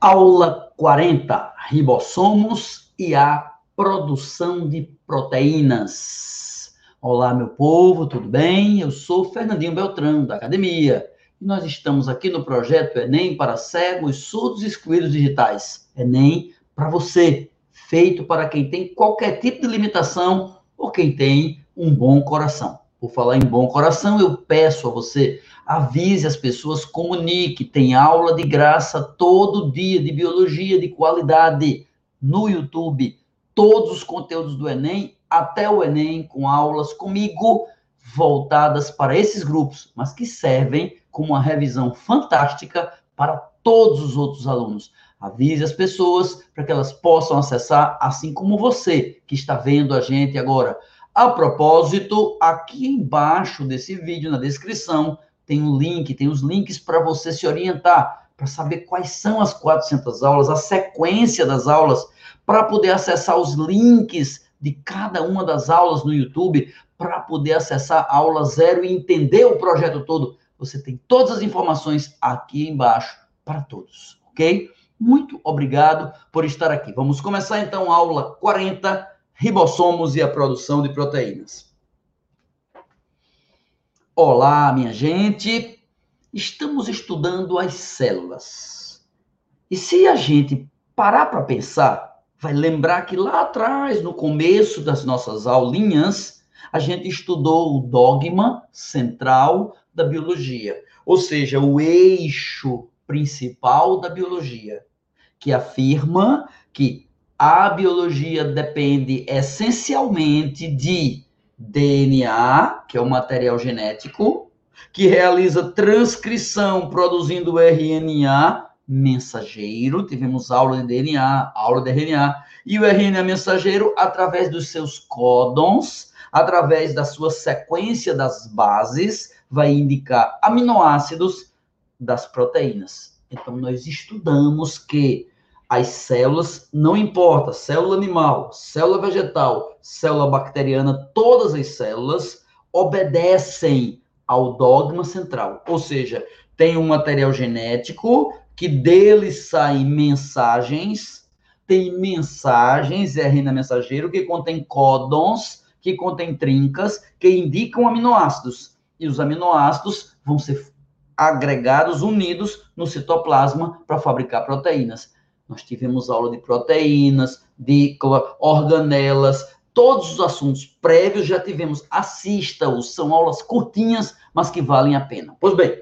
Aula 40: Ribossomos e a produção de proteínas. Olá, meu povo, tudo bem? Eu sou Fernandinho Beltrão, da academia. E nós estamos aqui no projeto Enem para cegos, surdos e excluídos digitais. Enem para você, feito para quem tem qualquer tipo de limitação ou quem tem um bom coração. Por falar em bom coração, eu peço a você, avise as pessoas, comunique, tem aula de graça todo dia de biologia de qualidade no YouTube, todos os conteúdos do Enem, até o Enem, com aulas comigo, voltadas para esses grupos, mas que servem como uma revisão fantástica para todos os outros alunos. Avise as pessoas para que elas possam acessar, assim como você que está vendo a gente agora. A propósito, aqui embaixo desse vídeo, na descrição, tem um link, tem os links para você se orientar, para saber quais são as 400 aulas, a sequência das aulas, para poder acessar os links de cada uma das aulas no YouTube, para poder acessar a aula zero e entender o projeto todo. Você tem todas as informações aqui embaixo para todos, ok? Muito obrigado por estar aqui. Vamos começar então a aula 40 ribossomos e a produção de proteínas. Olá, minha gente. Estamos estudando as células. E se a gente parar para pensar, vai lembrar que lá atrás, no começo das nossas aulinhas, a gente estudou o dogma central da biologia, ou seja, o eixo principal da biologia, que afirma que a biologia depende essencialmente de DNA, que é o material genético, que realiza transcrição produzindo RNA mensageiro. Tivemos aula de DNA, aula de RNA, e o RNA mensageiro, através dos seus códons, através da sua sequência das bases, vai indicar aminoácidos das proteínas. Então, nós estudamos que as células, não importa, célula animal, célula vegetal, célula bacteriana, todas as células obedecem ao dogma central. Ou seja, tem um material genético que dele saem mensagens, tem mensagens, RNA mensageiro, que contém códons, que contém trincas, que indicam aminoácidos. E os aminoácidos vão ser agregados, unidos no citoplasma para fabricar proteínas. Nós tivemos aula de proteínas, de organelas, todos os assuntos prévios já tivemos. Assista-os, são aulas curtinhas, mas que valem a pena. Pois bem,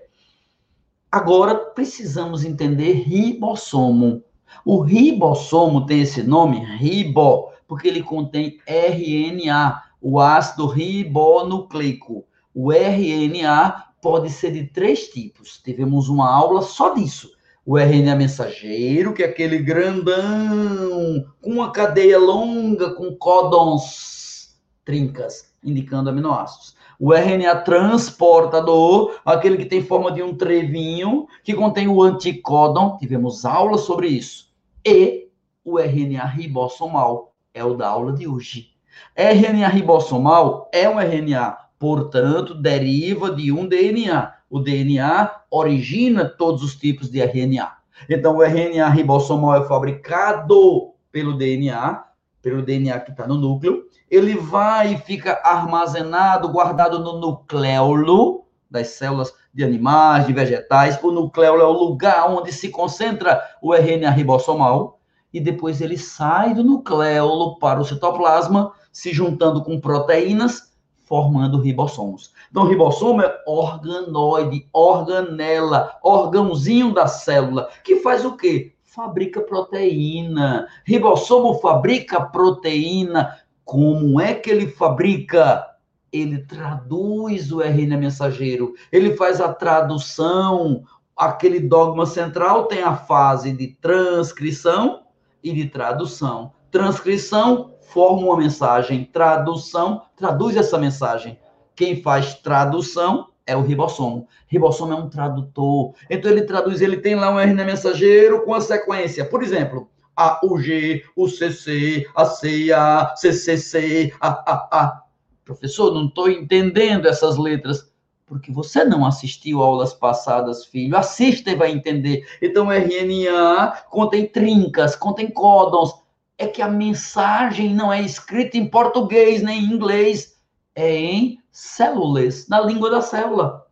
agora precisamos entender ribossomo. O ribossomo tem esse nome, ribo, porque ele contém RNA, o ácido ribonucleico. O RNA pode ser de três tipos. Tivemos uma aula só disso o RNA mensageiro, que é aquele grandão, com uma cadeia longa, com códons trincas, indicando aminoácidos. O RNA transportador, aquele que tem forma de um trevinho, que contém o anticódon, tivemos aula sobre isso. E o RNA ribossomal, é o da aula de hoje. RNA ribossomal é um RNA, portanto, deriva de um DNA o DNA origina todos os tipos de RNA. Então, o RNA ribossomal é fabricado pelo DNA, pelo DNA que está no núcleo. Ele vai e fica armazenado, guardado no nucleolo das células de animais, de vegetais. O nucleolo é o lugar onde se concentra o RNA ribossomal. E depois ele sai do nucleolo para o citoplasma, se juntando com proteínas formando ribossomos. Então, ribossomo é organoide, organela, órgãozinho da célula, que faz o quê? Fabrica proteína. Ribossomo fabrica proteína. Como é que ele fabrica? Ele traduz o RNA mensageiro, ele faz a tradução. Aquele dogma central tem a fase de transcrição e de tradução. Transcrição forma uma mensagem, tradução, traduz essa mensagem. Quem faz tradução é o ribossomo. Ribossomo é um tradutor. Então ele traduz, ele tem lá um RNA mensageiro com a sequência. Por exemplo, A, U, G, o CC, a C, A, CCC, A, A, A. Professor, não estou entendendo essas letras. porque você não assistiu aulas passadas, filho. Assista e vai entender. Então, RNA contém trincas, contém códons. É que a mensagem não é escrita em português nem em inglês, é em células, na língua da célula.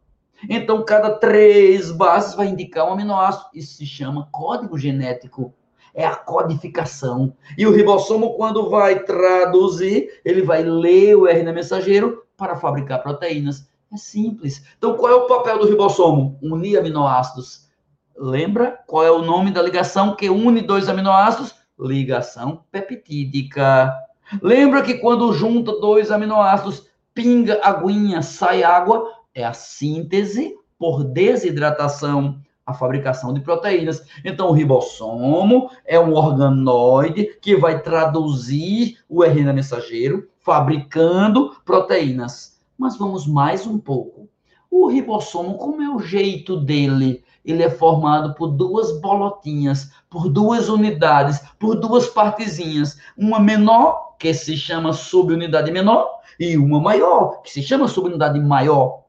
Então, cada três bases vai indicar um aminoácido. Isso se chama código genético. É a codificação. E o ribossomo, quando vai traduzir, ele vai ler o RNA mensageiro para fabricar proteínas. É simples. Então, qual é o papel do ribossomo? Unir aminoácidos. Lembra qual é o nome da ligação que une dois aminoácidos? Ligação peptídica. Lembra que quando junta dois aminoácidos, pinga aguinha, sai água? É a síntese por desidratação, a fabricação de proteínas. Então, o ribossomo é um organoide que vai traduzir o RNA mensageiro, fabricando proteínas. Mas vamos mais um pouco. O ribossomo, como é o jeito dele? Ele é formado por duas bolotinhas, por duas unidades, por duas partezinhas. Uma menor, que se chama subunidade menor, e uma maior, que se chama subunidade maior.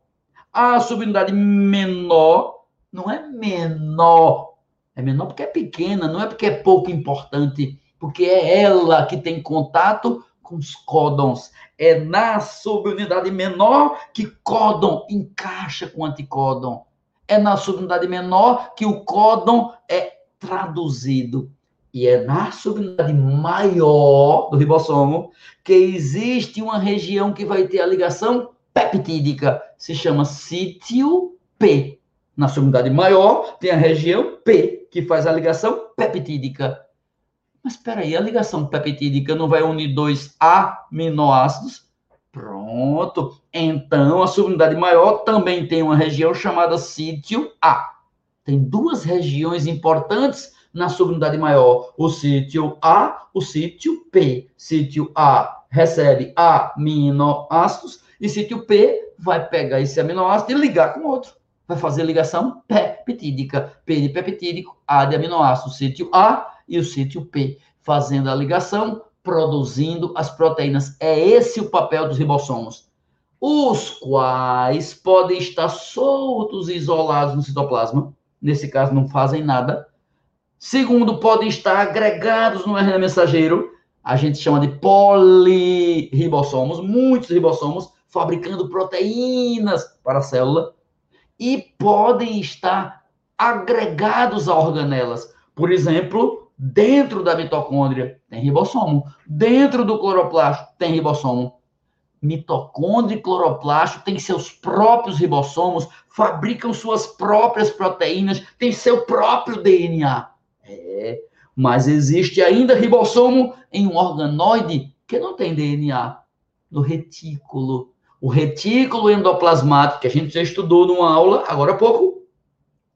A subunidade menor não é menor, é menor porque é pequena, não é porque é pouco importante, porque é ela que tem contato com os códons. É na subunidade menor que códon encaixa com anticódon. É na subunidade menor que o códon é traduzido. E é na subunidade maior do ribossomo que existe uma região que vai ter a ligação peptídica. Se chama sítio P. Na subunidade maior tem a região P, que faz a ligação peptídica. Mas espera aí, a ligação peptídica não vai unir dois aminoácidos? Pronto. Então, a subunidade maior também tem uma região chamada sítio A. Tem duas regiões importantes na subunidade maior: o sítio A, o sítio P. Sítio A recebe aminoácidos e sítio P vai pegar esse aminoácido e ligar com outro. Vai fazer ligação peptídica. P de peptídico, A de aminoácido. Sítio A e o sítio P, fazendo a ligação, produzindo as proteínas. É esse o papel dos ribossomos, os quais podem estar soltos e isolados no citoplasma, nesse caso não fazem nada. Segundo, podem estar agregados no RNA mensageiro, a gente chama de polirribossomos, muitos ribossomos fabricando proteínas para a célula e podem estar agregados a organelas. Por exemplo, Dentro da mitocôndria tem ribossomo. Dentro do cloroplasto tem ribossomo. Mitocôndria e cloroplasto têm seus próprios ribossomos, fabricam suas próprias proteínas, têm seu próprio DNA. É, mas existe ainda ribossomo em um organoide que não tem DNA, no retículo. O retículo endoplasmático, que a gente já estudou numa aula agora há pouco,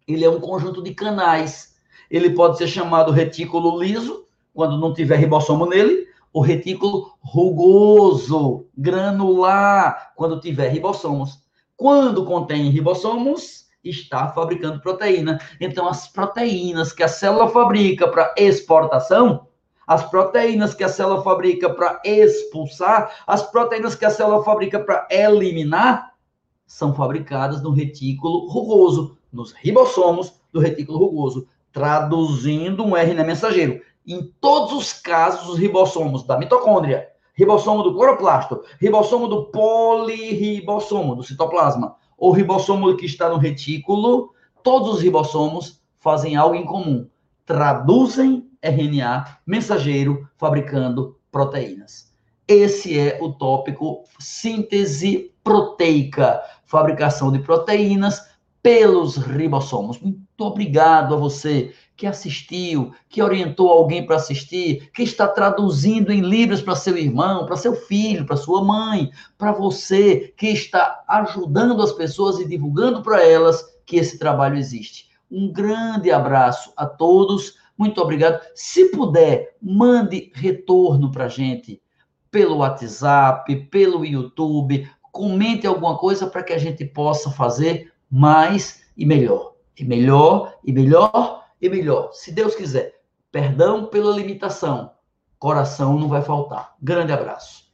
ele é um conjunto de canais ele pode ser chamado retículo liso, quando não tiver ribossomo nele, o retículo rugoso, granular, quando tiver ribossomos. Quando contém ribossomos, está fabricando proteína. Então, as proteínas que a célula fabrica para exportação, as proteínas que a célula fabrica para expulsar, as proteínas que a célula fabrica para eliminar, são fabricadas no retículo rugoso, nos ribossomos do retículo rugoso traduzindo um RNA mensageiro. Em todos os casos, os ribossomos da mitocôndria, ribossomo do cloroplasto, ribossomo do polirribossomo, do citoplasma, ou ribossomo que está no retículo, todos os ribossomos fazem algo em comum. Traduzem RNA mensageiro fabricando proteínas. Esse é o tópico síntese proteica, fabricação de proteínas pelos ribossomos. Muito obrigado a você que assistiu, que orientou alguém para assistir, que está traduzindo em livros para seu irmão, para seu filho, para sua mãe, para você que está ajudando as pessoas e divulgando para elas que esse trabalho existe. Um grande abraço a todos. Muito obrigado. Se puder, mande retorno para a gente pelo WhatsApp, pelo YouTube, comente alguma coisa para que a gente possa fazer mais e melhor. E melhor, e melhor, e melhor. Se Deus quiser. Perdão pela limitação. Coração não vai faltar. Grande abraço.